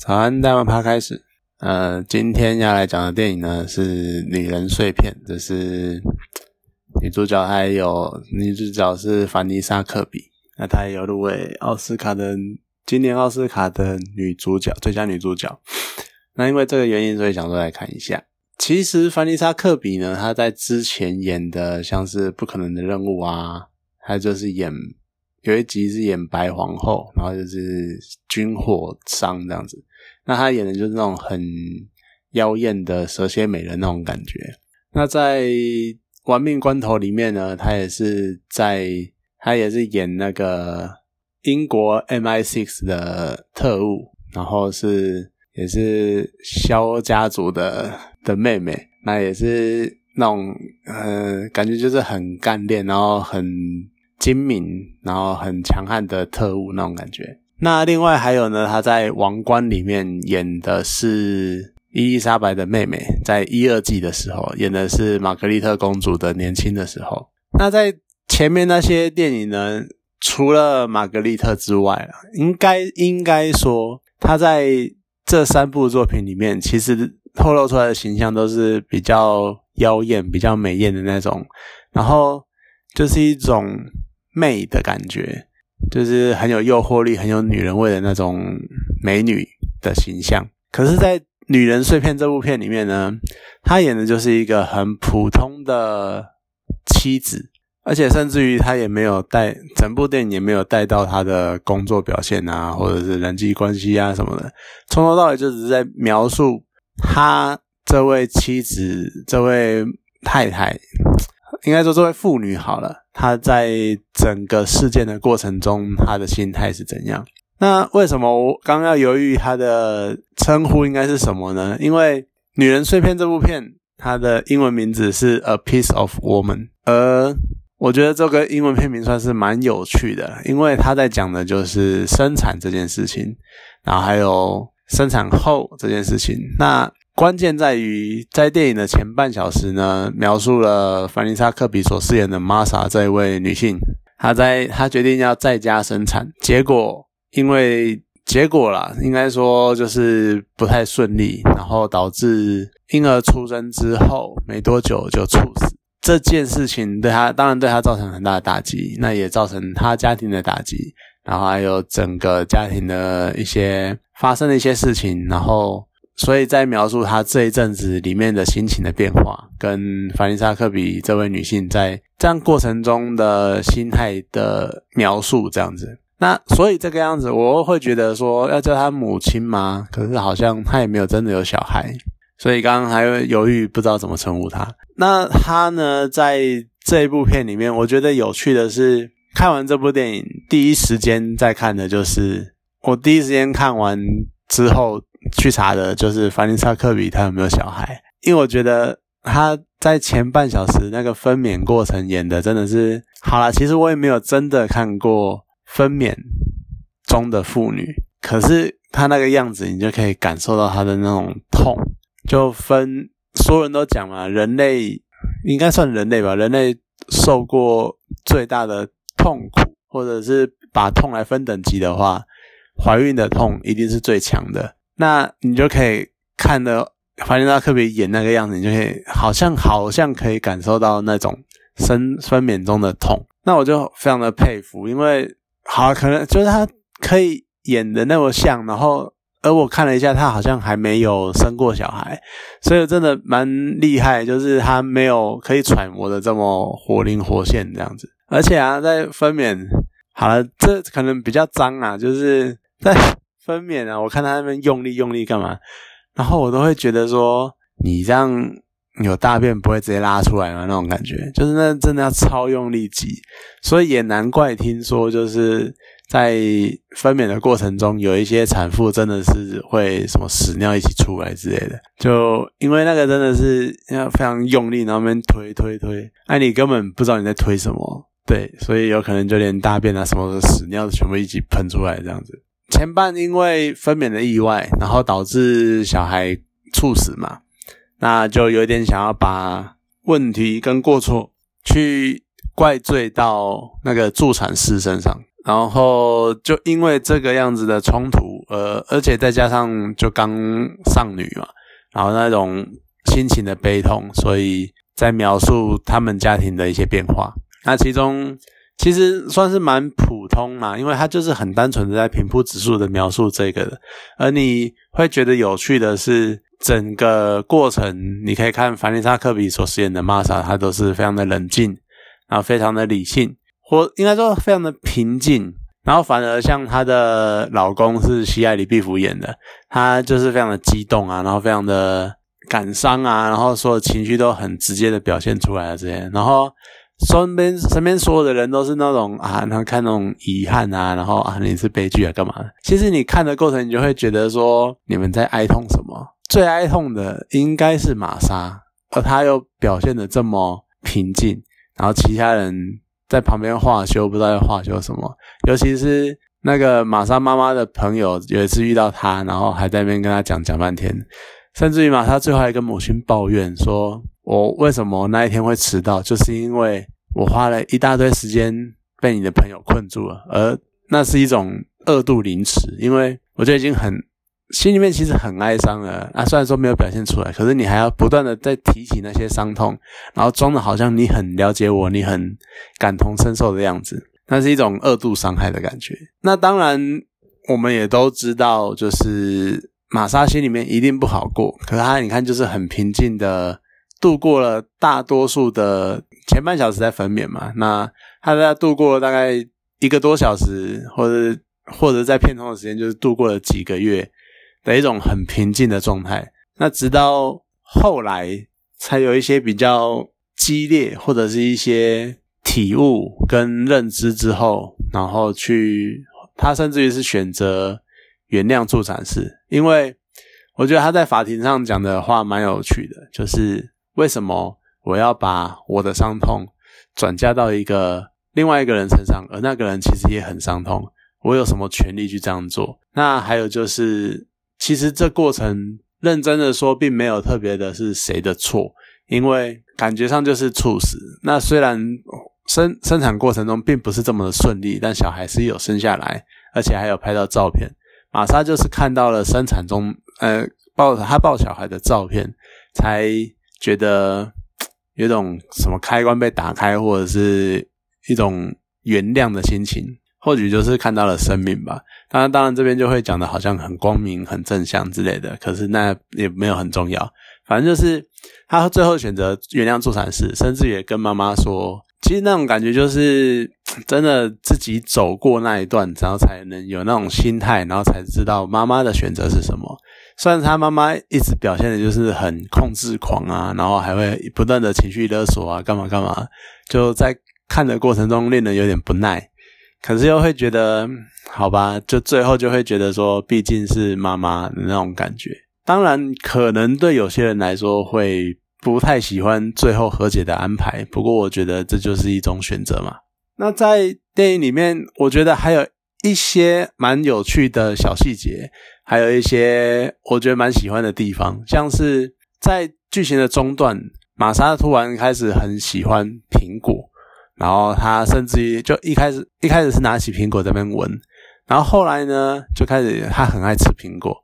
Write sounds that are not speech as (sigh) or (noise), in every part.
早安，大碗趴开始。呃，今天要来讲的电影呢是《女人碎片》，这是女主角还有女主角是凡妮莎·科比，那她也有入围奥斯卡的今年奥斯卡的女主角最佳女主角。那因为这个原因，所以想说来看一下。其实凡妮莎·科比呢，她在之前演的像是《不可能的任务》啊，她就是演。有一集是演白皇后，然后就是军火商这样子。那她演的就是那种很妖艳的蛇蝎美人那种感觉。那在《玩命关头》里面呢，她也是在，她也是演那个英国 MI6 的特务，然后是也是肖家族的的妹妹。那也是那种呃，感觉就是很干练，然后很。精明，然后很强悍的特务那种感觉。那另外还有呢，他在《王冠》里面演的是伊丽莎白的妹妹，在一二季的时候演的是玛格丽特公主的年轻的时候。那在前面那些电影呢，除了玛格丽特之外应该应该说他在这三部作品里面，其实透露出来的形象都是比较妖艳、比较美艳的那种，然后就是一种。媚的感觉，就是很有诱惑力、很有女人味的那种美女的形象。可是，在《女人碎片》这部片里面呢，她演的就是一个很普通的妻子，而且甚至于她也没有带整部电影也没有带到她的工作表现啊，或者是人际关系啊什么的，从头到尾就只是在描述她这位妻子、这位太太。应该说，这位妇女好了，她在整个事件的过程中，她的心态是怎样？那为什么我刚要犹豫她的称呼应该是什么呢？因为《女人碎片》这部片，它的英文名字是《A Piece of Woman》，而我觉得这个英文片名算是蛮有趣的，因为它在讲的就是生产这件事情，然后还有生产后这件事情。那关键在于，在电影的前半小时呢，描述了凡妮莎·科比所饰演的玛莎这一位女性，她在她决定要在家生产，结果因为结果啦，应该说就是不太顺利，然后导致婴儿出生之后没多久就猝死。这件事情对她当然对她造成很大的打击，那也造成她家庭的打击，然后还有整个家庭的一些发生的一些事情，然后。所以在描述她这一阵子里面的心情的变化，跟凡妮莎·科比这位女性在这样过程中的心态的描述，这样子。那所以这个样子，我会觉得说要叫她母亲吗？可是好像她也没有真的有小孩，所以刚刚还犹豫不知道怎么称呼她。那她呢，在这一部片里面，我觉得有趣的是，看完这部电影第一时间在看的就是我第一时间看完之后。去查的就是凡妮莎·科比她有没有小孩，因为我觉得她在前半小时那个分娩过程演的真的是好了。其实我也没有真的看过分娩中的妇女，可是她那个样子，你就可以感受到她的那种痛。就分所有人都讲嘛，人类应该算人类吧，人类受过最大的痛苦，或者是把痛来分等级的话，怀孕的痛一定是最强的。那你就可以看的凡妮莎特别演那个样子，你就可以好像好像可以感受到那种生分娩中的痛。那我就非常的佩服，因为好可能就是他可以演的那么像，然后而我看了一下，他好像还没有生过小孩，所以真的蛮厉害，就是他没有可以揣摩的这么活灵活现这样子。而且啊，在分娩好了，这可能比较脏啊，就是在。分娩啊！我看他那边用力用力干嘛？然后我都会觉得说，你这样有大便不会直接拉出来吗？那种感觉，就是那真的要超用力挤。所以也难怪听说，就是在分娩的过程中，有一些产妇真的是会什么屎尿一起出来之类的。就因为那个真的是要非常用力，然后那边推推推，哎，你根本不知道你在推什么。对，所以有可能就连大便啊什么的屎尿全部一起喷出来这样子。前半因为分娩的意外，然后导致小孩猝死嘛，那就有点想要把问题跟过错去怪罪到那个助产师身上。然后就因为这个样子的冲突，呃，而且再加上就刚上女嘛，然后那种心情的悲痛，所以在描述他们家庭的一些变化。那其中其实算是蛮普通嘛，因为他就是很单纯的在平铺直述的描述这个的。而你会觉得有趣的是，整个过程你可以看凡妮莎·科比所饰演的玛莎，她都是非常的冷静，然后非常的理性。或应该说非常的平静，然后反而像她的老公是西艾里毕福演的，他就是非常的激动啊，然后非常的感伤啊，然后所有情绪都很直接的表现出来了这些，然后身边身边所有的人都是那种啊，然后看那种遗憾啊，然后啊你是悲剧啊干嘛？其实你看的过程，你就会觉得说你们在哀痛什么？最哀痛的应该是玛莎，而他又表现的这么平静，然后其他人。在旁边画修，不知道要画修什么。尤其是那个玛莎妈妈的朋友，有一次遇到他，然后还在那边跟他讲讲半天，甚至于玛莎最后还跟母亲抱怨说：“我为什么那一天会迟到，就是因为我花了一大堆时间被你的朋友困住了，而那是一种二度凌迟，因为我就已经很。”心里面其实很哀伤了啊，虽然说没有表现出来，可是你还要不断的在提起那些伤痛，然后装的好像你很了解我，你很感同身受的样子，那是一种二度伤害的感觉。那当然，我们也都知道，就是玛莎心里面一定不好过，可是她你看就是很平静的度过了大多数的前半小时在分娩嘛，那他在度过了大概一个多小时，或者或者在片中的时间就是度过了几个月。的一种很平静的状态，那直到后来才有一些比较激烈或者是一些体悟跟认知之后，然后去他甚至于是选择原谅助产士，因为我觉得他在法庭上讲的话蛮有趣的，就是为什么我要把我的伤痛转嫁到一个另外一个人身上，而那个人其实也很伤痛，我有什么权利去这样做？那还有就是。其实这过程认真的说，并没有特别的是谁的错，因为感觉上就是猝死。那虽然生生产过程中并不是这么的顺利，但小孩是有生下来，而且还有拍到照片。玛莎就是看到了生产中，呃，抱他抱小孩的照片，才觉得 (tsk) 有种什么开关被打开，或者是一种原谅的心情。或许就是看到了生命吧。当然，当然这边就会讲的好像很光明、很正向之类的。可是那也没有很重要。反正就是他最后选择原谅助产士，甚至也跟妈妈说，其实那种感觉就是真的自己走过那一段，然后才能有那种心态，然后才知道妈妈的选择是什么。虽然他妈妈一直表现的就是很控制狂啊，然后还会不断的情绪勒索啊，干嘛干嘛，就在看的过程中令人有点不耐。可是又会觉得，好吧，就最后就会觉得说，毕竟是妈妈的那种感觉。当然，可能对有些人来说会不太喜欢最后和解的安排。不过，我觉得这就是一种选择嘛。那在电影里面，我觉得还有一些蛮有趣的小细节，还有一些我觉得蛮喜欢的地方，像是在剧情的中段，玛莎突然开始很喜欢苹果。然后她甚至于就一开始一开始是拿起苹果在那边闻，然后后来呢就开始她很爱吃苹果，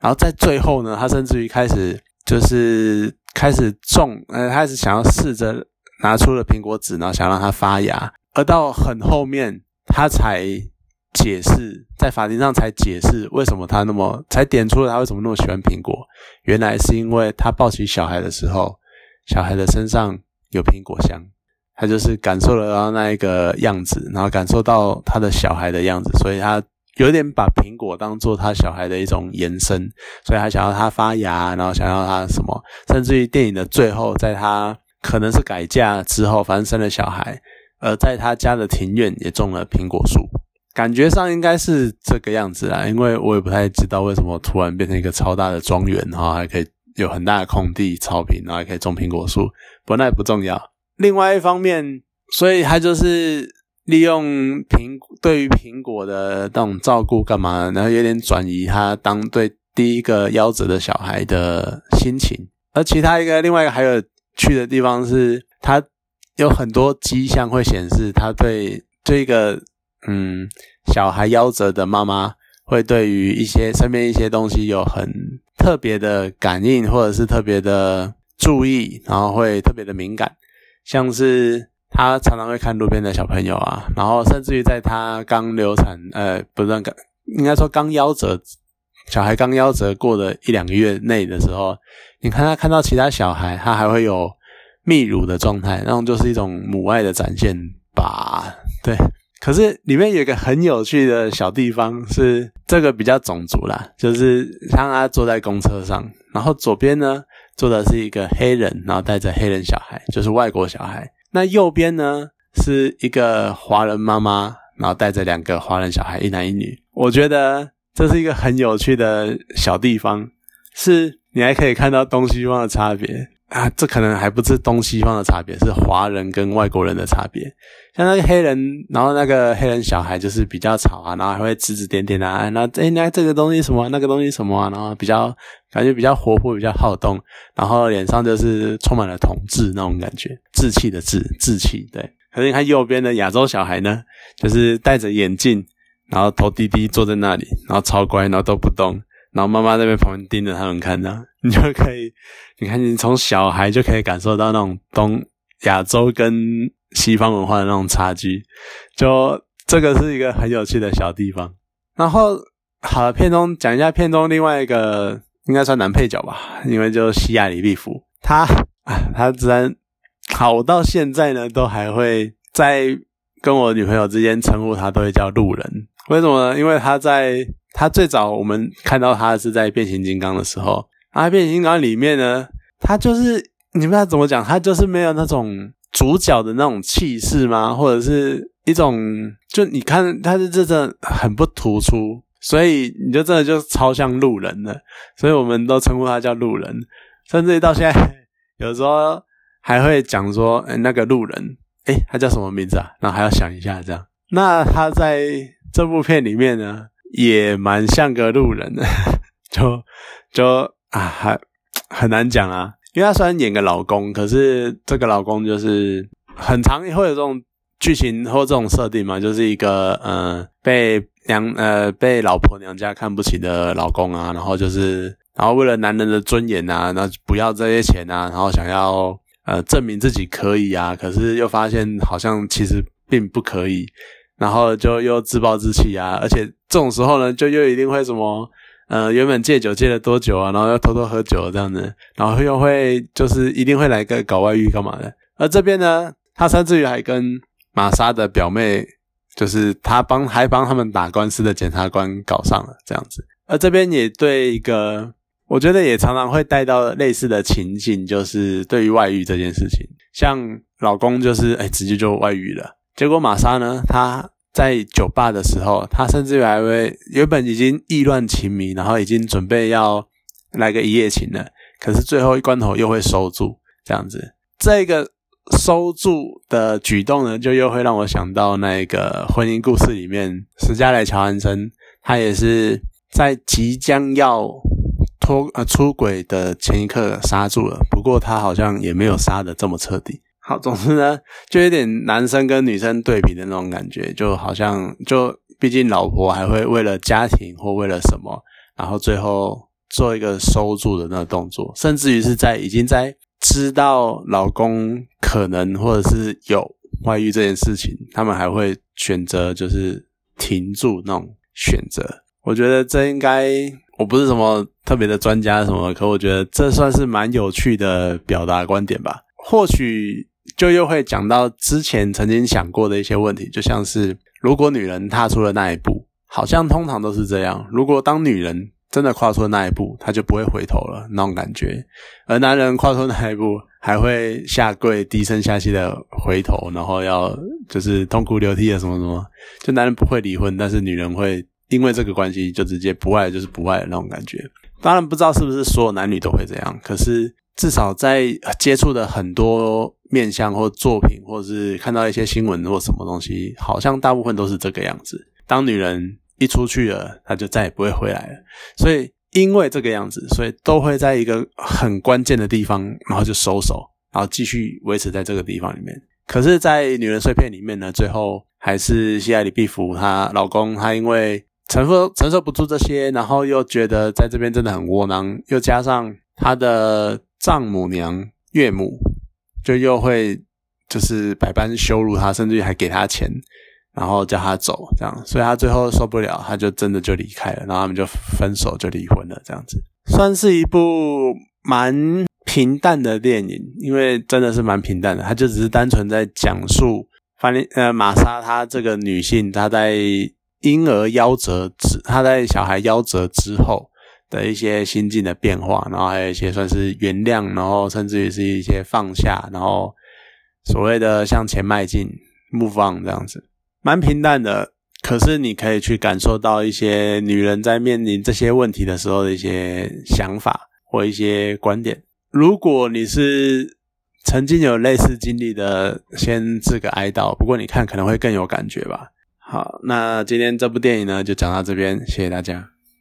然后在最后呢她甚至于开始就是开始种呃开始想要试着拿出了苹果籽，然后想让它发芽，而到很后面她才解释在法庭上才解释为什么他那么才点出了他为什么那么喜欢苹果，原来是因为他抱起小孩的时候，小孩的身上有苹果香。他就是感受了到那一个样子，然后感受到他的小孩的样子，所以他有点把苹果当做他小孩的一种延伸，所以他想要他发芽，然后想要他什么，甚至于电影的最后，在他可能是改嫁之后，反正生了小孩，而在他家的庭院也种了苹果树，感觉上应该是这个样子啊，因为我也不太知道为什么突然变成一个超大的庄园，然后还可以有很大的空地草坪，然后还可以种苹果树，不过那不重要。另外一方面，所以他就是利用苹对于苹果的那种照顾干嘛，然后有点转移他当对第一个夭折的小孩的心情。而其他一个另外一个还有趣的地方是，他有很多迹象会显示他对这个嗯，小孩夭折的妈妈会对于一些身边一些东西有很特别的感应，或者是特别的注意，然后会特别的敏感，像是他常常会看路边的小朋友啊，然后甚至于在他刚流产，呃，不是刚，应该说刚夭折。小孩刚夭折过的一两个月内的时候，你看他看到其他小孩，他还会有泌乳的状态，那种就是一种母爱的展现吧？对。可是里面有一个很有趣的小地方，是这个比较种族啦，就是像他坐在公车上，然后左边呢坐的是一个黑人，然后带着黑人小孩，就是外国小孩。那右边呢是一个华人妈妈，然后带着两个华人小孩，一男一女。我觉得。这是一个很有趣的小地方，是你还可以看到东西方的差别啊！这可能还不是东西方的差别，是华人跟外国人的差别。像那个黑人，然后那个黑人小孩就是比较吵啊，然后还会指指点点啊，那哎那这个东西什么，那个东西什么啊，然后比较感觉比较活泼，比较好动，然后脸上就是充满了统治那种感觉，志气的志，志气对。可是你看右边的亚洲小孩呢，就是戴着眼镜。然后头低低坐在那里，然后超乖，然后都不动，然后妈妈那边旁边盯着他们看呢，(laughs) 你就可以，你看你从小孩就可以感受到那种东亚洲跟西方文化的那种差距，就这个是一个很有趣的小地方。然后好了，片中讲一下片中另外一个应该算男配角吧，因为就西亚里利夫，他啊 (laughs) 他自然好到现在呢，都还会在跟我女朋友之间称呼他都会叫路人。为什么呢？因为他在他最早我们看到他是在变形金刚的时候，啊，变形金刚里面呢，他就是你不知道怎么讲，他就是没有那种主角的那种气势吗？或者是一种就你看他是真的很不突出，所以你就真的就超像路人了，所以我们都称呼他叫路人，甚至到现在有时候还会讲说，哎，那个路人，哎，他叫什么名字啊？然后还要想一下这样。那他在。这部片里面呢，也蛮像个路人的，(laughs) 就就啊，还很难讲啊。因为他虽然演个老公，可是这个老公就是很常会有这种剧情或这种设定嘛，就是一个呃被娘呃被老婆娘家看不起的老公啊，然后就是然后为了男人的尊严啊，那不要这些钱啊，然后想要呃证明自己可以啊，可是又发现好像其实并不可以。然后就又自暴自弃啊，而且这种时候呢，就又一定会什么，呃，原本戒酒戒了多久啊，然后又偷偷喝酒这样子，然后又会就是一定会来个搞外遇干嘛的。而这边呢，他甚至于还跟玛莎的表妹，就是他帮还帮他们打官司的检察官搞上了这样子。而这边也对一个，我觉得也常常会带到类似的情景，就是对于外遇这件事情，像老公就是哎直接就外遇了。结果玛莎呢？她在酒吧的时候，她甚至还会原本已经意乱情迷，然后已经准备要来个一夜情了。可是最后一关头又会收住，这样子，这个收住的举动呢，就又会让我想到那个婚姻故事里面，史嘉蕾·乔安森，他也是在即将要脱呃出轨的前一刻刹住了。不过他好像也没有杀的这么彻底。好，总之呢，就有点男生跟女生对比的那种感觉，就好像就毕竟老婆还会为了家庭或为了什么，然后最后做一个收住的那个动作，甚至于是在已经在知道老公可能或者是有外遇这件事情，他们还会选择就是停住那种选择。我觉得这应该我不是什么特别的专家什么，可我觉得这算是蛮有趣的表达观点吧，或许。就又会讲到之前曾经想过的一些问题，就像是如果女人踏出了那一步，好像通常都是这样。如果当女人真的跨出了那一步，她就不会回头了那种感觉。而男人跨出那一步，还会下跪、低声下气的回头，然后要就是痛哭流涕的什么什么。就男人不会离婚，但是女人会因为这个关系就直接不爱，就是不爱的那种感觉。当然不知道是不是所有男女都会这样，可是至少在接触的很多。面相或作品，或者是看到一些新闻或什么东西，好像大部分都是这个样子。当女人一出去了，她就再也不会回来了。所以因为这个样子，所以都会在一个很关键的地方，然后就收手，然后继续维持在这个地方里面。可是，在女人碎片里面呢，最后还是希艾里毕福她老公，他因为承受承受不住这些，然后又觉得在这边真的很窝囊，又加上他的丈母娘岳母，就又会就是百般羞辱他，甚至于还给他钱，然后叫他走，这样，所以他最后受不了，他就真的就离开了，然后他们就分手，就离婚了，这样子，算是一部蛮平淡的电影，因为真的是蛮平淡的，他就只是单纯在讲述。反正呃，玛莎她这个女性，她在婴儿夭折之，她在小孩夭折之后的一些心境的变化，然后还有一些算是原谅，然后甚至于是一些放下，然后所谓的向前迈进，move on 这样子，蛮平淡的。可是你可以去感受到一些女人在面临这些问题的时候的一些想法或一些观点。如果你是。曾经有类似经历的，先自个哀悼。不过你看可能会更有感觉吧。好，那今天这部电影呢，就讲到这边，谢谢大家。